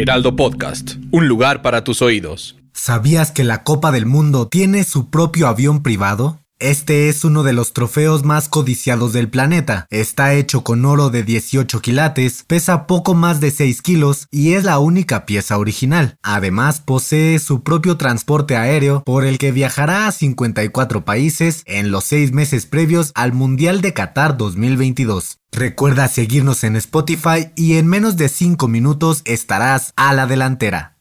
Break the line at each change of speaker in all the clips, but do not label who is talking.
Heraldo Podcast, un lugar para tus oídos.
¿Sabías que la Copa del Mundo tiene su propio avión privado? Este es uno de los trofeos más codiciados del planeta. Está hecho con oro de 18 quilates, pesa poco más de 6 kilos y es la única pieza original. Además, posee su propio transporte aéreo por el que viajará a 54 países en los 6 meses previos al Mundial de Qatar 2022. Recuerda seguirnos en Spotify y en menos de 5 minutos estarás a la delantera.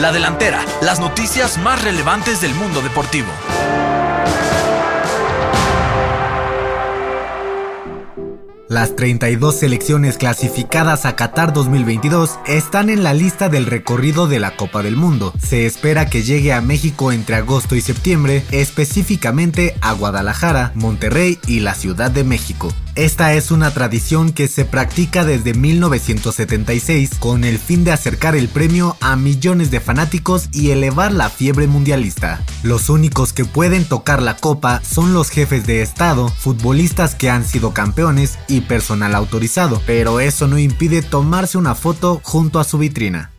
La delantera, las noticias más relevantes del mundo deportivo.
Las 32 selecciones clasificadas a Qatar 2022 están en la lista del recorrido de la Copa del Mundo. Se espera que llegue a México entre agosto y septiembre, específicamente a Guadalajara, Monterrey y la Ciudad de México. Esta es una tradición que se practica desde 1976 con el fin de acercar el premio a millones de fanáticos y elevar la fiebre mundialista. Los únicos que pueden tocar la copa son los jefes de Estado, futbolistas que han sido campeones y personal autorizado, pero eso no impide tomarse una foto junto a su vitrina.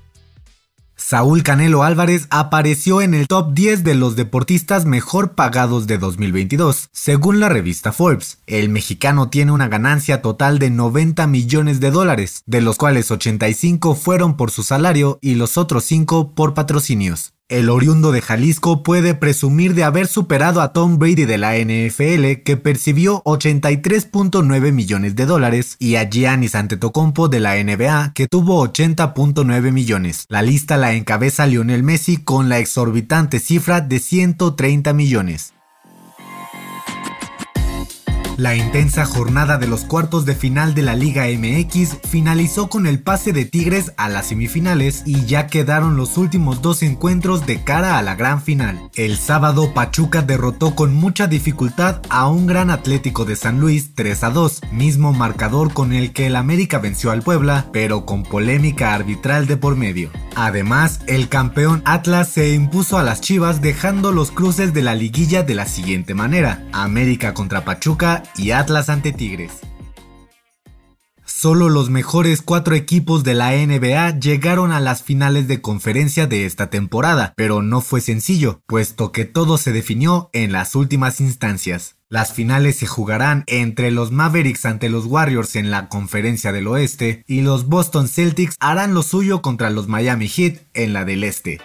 Saúl Canelo Álvarez apareció en el top 10 de los deportistas mejor pagados de 2022, según la revista Forbes. El mexicano tiene una ganancia total de 90 millones de dólares, de los cuales 85 fueron por su salario y los otros 5 por patrocinios. El oriundo de Jalisco puede presumir de haber superado a Tom Brady de la NFL, que percibió 83.9 millones de dólares, y a Giannis Antetokounmpo de la NBA, que tuvo 80.9 millones. La lista la encabeza Lionel Messi con la exorbitante cifra de 130 millones. La intensa jornada de los cuartos de final de la Liga MX finalizó con el pase de Tigres a las semifinales y ya quedaron los últimos dos encuentros de cara a la gran final. El sábado Pachuca derrotó con mucha dificultad a un gran Atlético de San Luis 3 a 2, mismo marcador con el que el América venció al Puebla, pero con polémica arbitral de por medio. Además, el campeón Atlas se impuso a las Chivas dejando los cruces de la liguilla de la siguiente manera: América contra Pachuca y Atlas ante Tigres. Solo los mejores cuatro equipos de la NBA llegaron a las finales de conferencia de esta temporada, pero no fue sencillo, puesto que todo se definió en las últimas instancias. Las finales se jugarán entre los Mavericks ante los Warriors en la conferencia del oeste y los Boston Celtics harán lo suyo contra los Miami Heat en la del este.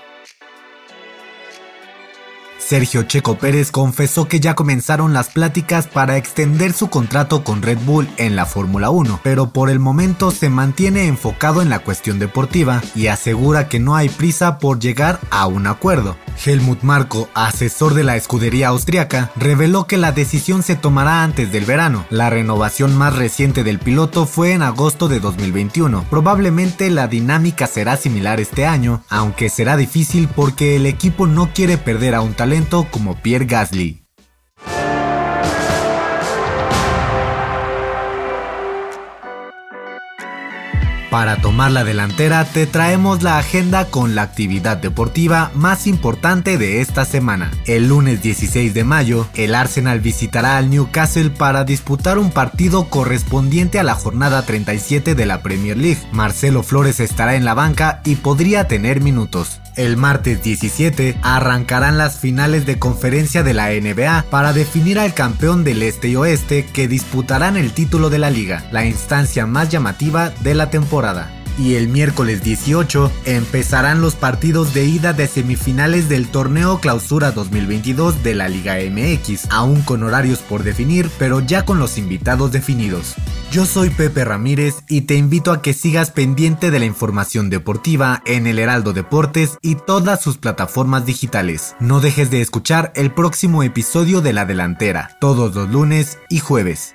Sergio Checo Pérez confesó que ya comenzaron las pláticas para extender su contrato con Red Bull en la Fórmula 1, pero por el momento se mantiene enfocado en la cuestión deportiva y asegura que no hay prisa por llegar a un acuerdo. Helmut Marko, asesor de la escudería austriaca, reveló que la decisión se tomará antes del verano. La renovación más reciente del piloto fue en agosto de 2021. Probablemente la dinámica será similar este año, aunque será difícil porque el equipo no quiere perder a un talento como Pierre Gasly. Para tomar la delantera te traemos la agenda con la actividad deportiva más importante de esta semana. El lunes 16 de mayo, el Arsenal visitará al Newcastle para disputar un partido correspondiente a la jornada 37 de la Premier League. Marcelo Flores estará en la banca y podría tener minutos. El martes 17 arrancarán las finales de conferencia de la NBA para definir al campeón del este y oeste que disputarán el título de la liga, la instancia más llamativa de la temporada y el miércoles 18 empezarán los partidos de ida de semifinales del torneo Clausura 2022 de la Liga MX, aún con horarios por definir, pero ya con los invitados definidos. Yo soy Pepe Ramírez y te invito a que sigas pendiente de la información deportiva en el Heraldo Deportes y todas sus plataformas digitales. No dejes de escuchar el próximo episodio de La Delantera, todos los lunes y jueves.